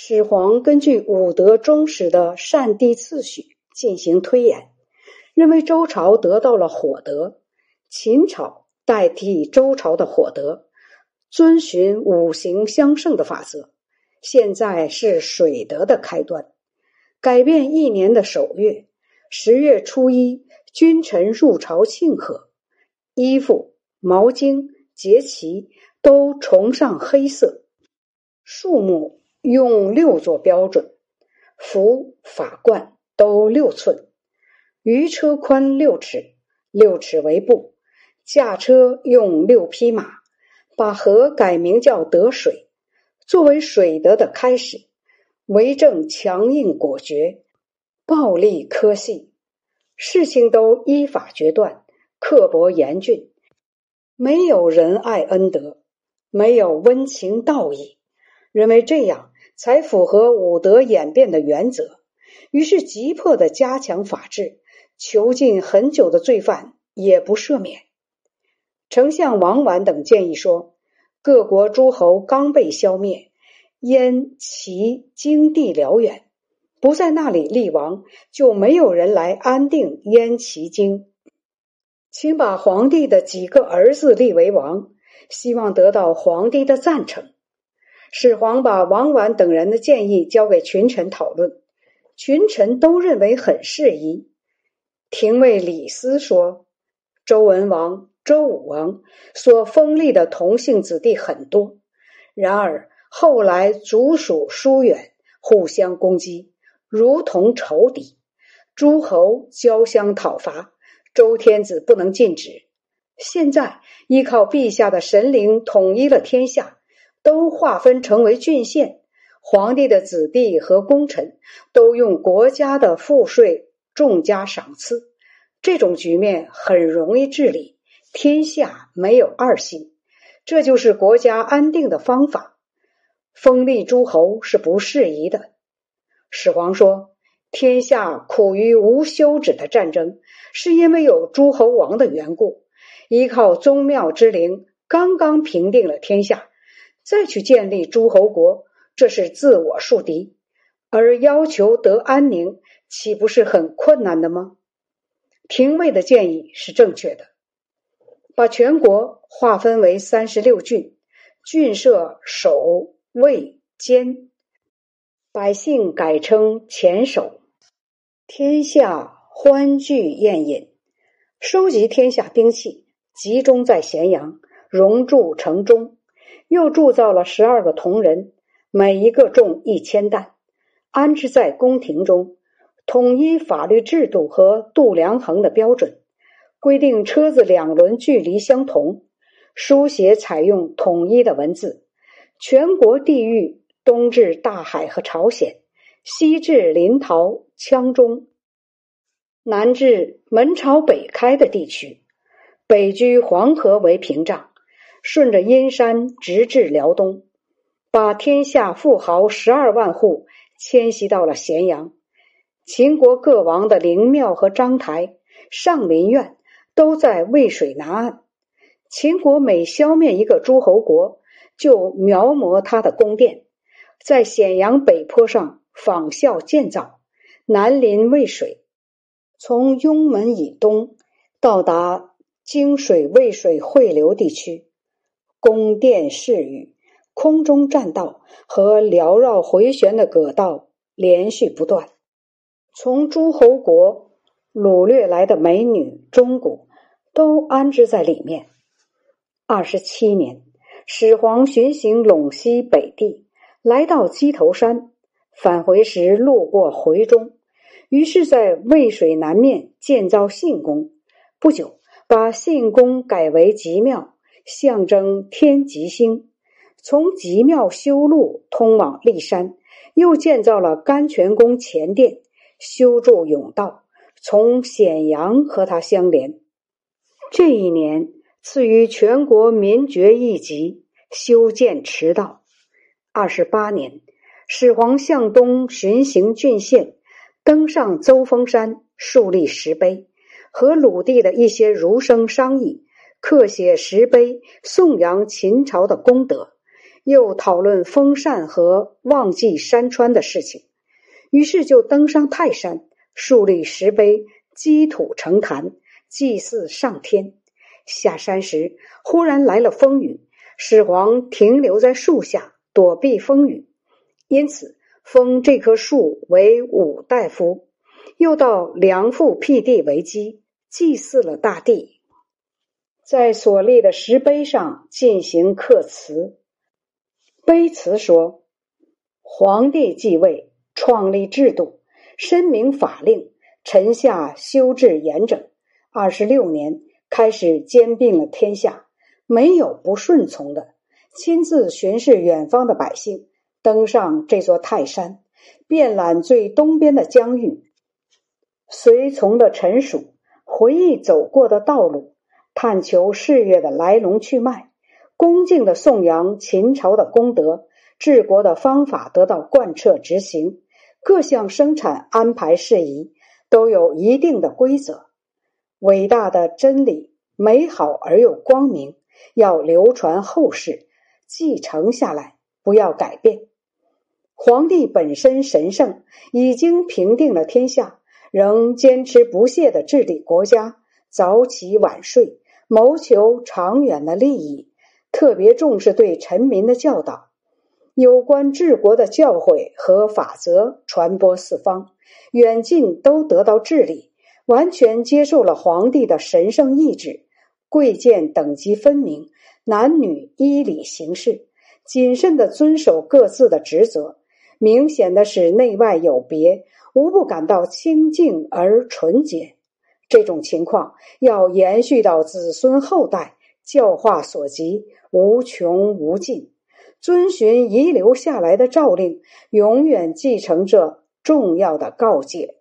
始皇根据武德忠始的善地次序进行推演，认为周朝得到了火德，秦朝代替周朝的火德，遵循五行相胜的法则。现在是水德的开端，改变一年的首月，十月初一，君臣入朝庆贺，衣服、毛巾、节旗都崇尚黑色，树木用六座标准，服法冠都六寸，余车宽六尺，六尺为步，驾车用六匹马，把河改名叫得水。作为水德的开始，为政强硬果决，暴力苛细，事情都依法决断，刻薄严峻，没有仁爱恩德，没有温情道义，认为这样才符合武德演变的原则，于是急迫的加强法治，囚禁很久的罪犯也不赦免。丞相王绾等建议说。各国诸侯刚被消灭，燕、齐、京地辽远，不在那里立王，就没有人来安定燕、齐、京。请把皇帝的几个儿子立为王，希望得到皇帝的赞成。始皇把王绾等人的建议交给群臣讨论，群臣都认为很适宜。廷尉李斯说：“周文王。”周武王所封立的同姓子弟很多，然而后来族属疏远，互相攻击，如同仇敌。诸侯交相讨伐，周天子不能禁止。现在依靠陛下的神灵统一了天下，都划分成为郡县，皇帝的子弟和功臣都用国家的赋税重加赏赐，这种局面很容易治理。天下没有二心，这就是国家安定的方法。封立诸侯是不适宜的。始皇说：“天下苦于无休止的战争，是因为有诸侯王的缘故。依靠宗庙之灵，刚刚平定了天下，再去建立诸侯国，这是自我树敌。而要求得安宁，岂不是很困难的吗？”廷尉的建议是正确的。把全国划分为三十六郡，郡设守、卫、监，百姓改称前守。天下欢聚宴饮，收集天下兵器，集中在咸阳，熔铸城中。又铸造了十二个铜人，每一个重一千担，安置在宫廷中，统一法律制度和度量衡的标准。规定车子两轮距离相同，书写采用统一的文字。全国地域东至大海和朝鲜，西至临洮、羌中，南至门朝北开的地区，北居黄河为屏障，顺着阴山直至辽东，把天下富豪十二万户迁徙到了咸阳。秦国各王的灵庙和章台、上林苑。都在渭水南岸。秦国每消灭一个诸侯国，就描摹他的宫殿，在咸阳北坡上仿效建造，南临渭水，从雍门以东到达泾水渭水汇流地区，宫殿侍御、空中栈道和缭绕回旋的葛道连续不断，从诸侯国掳掠来的美女钟鼓。都安置在里面。二十七年，始皇巡行陇西北地，来到鸡头山，返回时路过回中，于是，在渭水南面建造信宫。不久，把信宫改为吉庙，象征天极星。从极庙修路通往骊山，又建造了甘泉宫前殿，修筑甬道，从显阳和它相连。这一年赐予全国民爵一级，修建驰道。二十八年，始皇向东巡行郡县，登上邹峰山，树立石碑，和鲁地的一些儒生商议，刻写石碑，颂扬秦朝的功德，又讨论封禅和忘记山川的事情，于是就登上泰山，树立石碑，积土成坛，祭祀上天。下山时，忽然来了风雨，始皇停留在树下躲避风雨，因此封这棵树为五大夫。又到梁父辟地为基，祭祀了大地，在所立的石碑上进行刻词。碑词说：“皇帝继位，创立制度，申明法令，臣下修治严整。二十六年，开始兼并了天下，没有不顺从的。亲自巡视远方的百姓，登上这座泰山，遍览最东边的疆域。”随从的臣属回忆走过的道路，探求事业的来龙去脉，恭敬的颂扬秦朝的功德，治国的方法得到贯彻执行，各项生产安排事宜都有一定的规则。伟大的真理，美好而又光明，要流传后世，继承下来，不要改变。皇帝本身神圣，已经平定了天下。仍坚持不懈的治理国家，早起晚睡，谋求长远的利益。特别重视对臣民的教导，有关治国的教诲和法则传播四方，远近都得到治理。完全接受了皇帝的神圣意志，贵贱等级分明，男女依礼行事，谨慎的遵守各自的职责，明显的使内外有别。无不感到清净而纯洁，这种情况要延续到子孙后代，教化所及无穷无尽。遵循遗留下来的诏令，永远继承着重要的告诫。